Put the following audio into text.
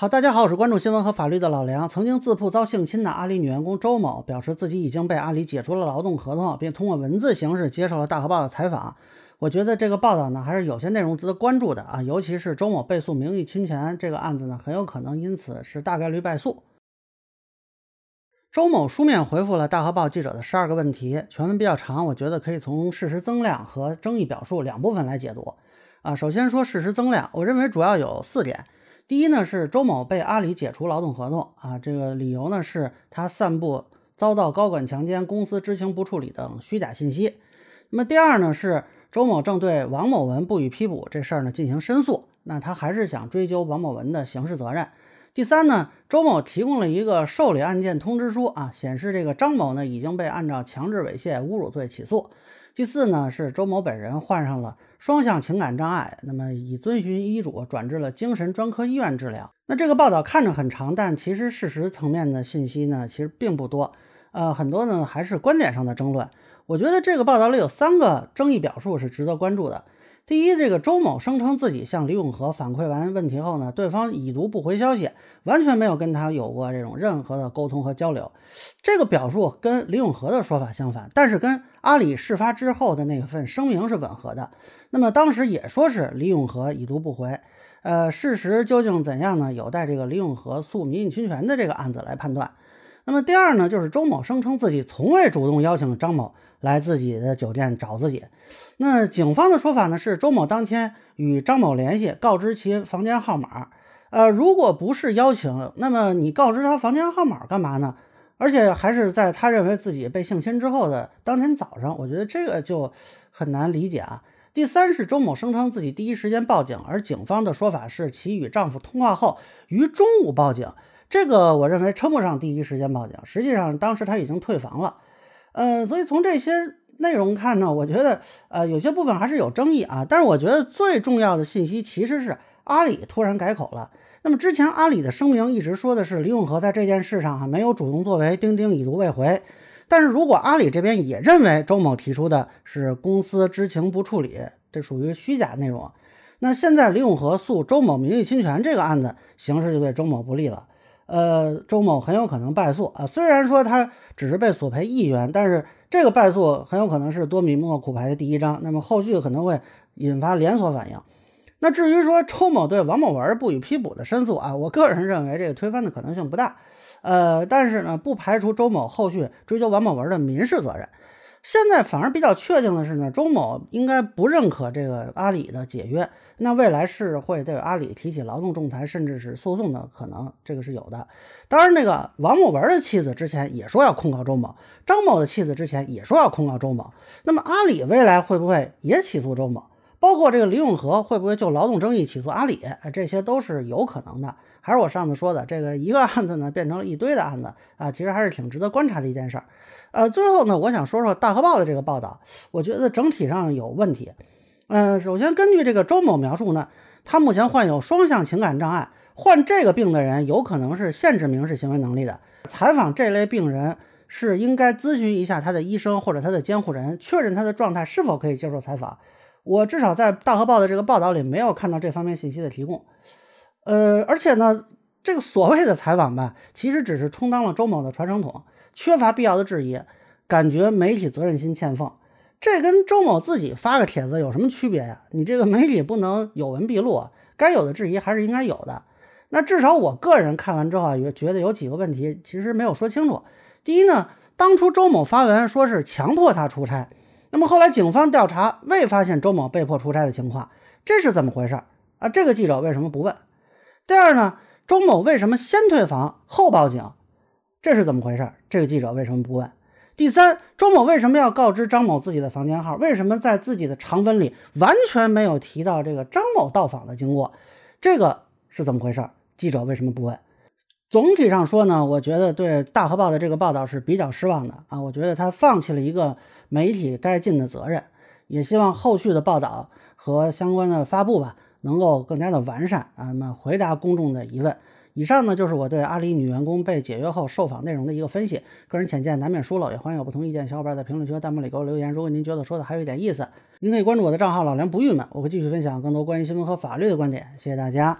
好，大家好，我是关注新闻和法律的老梁。曾经自曝遭性侵的阿里女员工周某表示，自己已经被阿里解除了劳动合同，并通过文字形式接受了大河报的采访。我觉得这个报道呢，还是有些内容值得关注的啊，尤其是周某被诉名誉侵权这个案子呢，很有可能因此是大概率败诉。周某书面回复了大河报记者的十二个问题，全文比较长，我觉得可以从事实增量和争议表述两部分来解读。啊，首先说事实增量，我认为主要有四点。第一呢是周某被阿里解除劳动合同啊，这个理由呢是他散布遭到高管强奸、公司知情不处理等虚假信息。那么第二呢是周某正对王某文不予批捕这事儿呢进行申诉，那他还是想追究王某文的刑事责任。第三呢，周某提供了一个受理案件通知书啊，显示这个张某呢已经被按照强制猥亵、侮辱罪起诉。第四呢是周某本人患上了。双向情感障碍，那么已遵循医嘱转至了精神专科医院治疗。那这个报道看着很长，但其实事实层面的信息呢，其实并不多。呃，很多呢还是观点上的争论。我觉得这个报道里有三个争议表述是值得关注的。第一，这个周某声称自己向李永和反馈完问题后呢，对方已读不回消息，完全没有跟他有过这种任何的沟通和交流。这个表述跟李永和的说法相反，但是跟阿里事发之后的那份声明是吻合的。那么当时也说是李永和已读不回。呃，事实究竟怎样呢？有待这个李永和诉民事侵权的这个案子来判断。那么第二呢，就是周某声称自己从未主动邀请张某。来自己的酒店找自己，那警方的说法呢是周某当天与张某联系，告知其房间号码。呃，如果不是邀请，那么你告知他房间号码干嘛呢？而且还是在他认为自己被性侵之后的当天早上，我觉得这个就很难理解啊。第三是周某声称自己第一时间报警，而警方的说法是其与丈夫通话后于中午报警，这个我认为称不上第一时间报警，实际上当时他已经退房了。呃，所以从这些内容看呢，我觉得呃有些部分还是有争议啊。但是我觉得最重要的信息其实是阿里突然改口了。那么之前阿里的声明一直说的是李永和在这件事上哈没有主动作为，钉钉已读未回。但是如果阿里这边也认为周某提出的是公司知情不处理，这属于虚假内容，那现在李永和诉周某名誉侵权这个案子形势就对周某不利了。呃，周某很有可能败诉啊。虽然说他只是被索赔一元，但是这个败诉很有可能是多米诺骨牌的第一章，那么后续可能会引发连锁反应。那至于说周某对王某文不予批捕的申诉啊，我个人认为这个推翻的可能性不大。呃，但是呢，不排除周某后续追究王某文的民事责任。现在反而比较确定的是呢，周某应该不认可这个阿里的解约，那未来是会对阿里提起劳动仲裁甚至是诉讼的可能，这个是有的。当然，那个王某文的妻子之前也说要控告周某，张某的妻子之前也说要控告周某。那么阿里未来会不会也起诉周某？包括这个李永和会不会就劳动争议起诉阿里？这些都是有可能的。还是我上次说的，这个一个案子呢变成了一堆的案子啊，其实还是挺值得观察的一件事儿。呃，最后呢，我想说说大河报的这个报道，我觉得整体上有问题。嗯，首先根据这个周某描述呢，他目前患有双向情感障碍，患这个病的人有可能是限制民事行为能力的。采访这类病人是应该咨询一下他的医生或者他的监护人，确认他的状态是否可以接受采访。我至少在大河报的这个报道里没有看到这方面信息的提供。呃，而且呢，这个所谓的采访吧，其实只是充当了周某的传声筒。缺乏必要的质疑，感觉媒体责任心欠奉，这跟周某自己发个帖子有什么区别呀？你这个 媒体不能有文必录，该有的质疑还是应该有的。那至少我个人看完之后啊，也觉得有几个问题其实没有说清楚。第一呢，当初周某发文说是强迫他出差，那么后来警方调查未发现周某被迫出差的情况，这是怎么回事啊？这个记者为什么不问？第二呢，周某为什么先退房后报警？这是怎么回事？这个记者为什么不问？第三，周某为什么要告知张某自己的房间号？为什么在自己的长文里完全没有提到这个张某到访的经过？这个是怎么回事？记者为什么不问？总体上说呢，我觉得对大河报的这个报道是比较失望的啊！我觉得他放弃了一个媒体该尽的责任，也希望后续的报道和相关的发布吧，能够更加的完善啊，那么回答公众的疑问。以上呢就是我对阿里女员工被解约后受访内容的一个分析，个人浅见难免疏漏，也欢迎有不同意见小伙伴在评论区和弹幕里给我留言。如果您觉得说的还有一点意思，您可以关注我的账号老梁不郁闷，我会继续分享更多关于新闻和法律的观点。谢谢大家。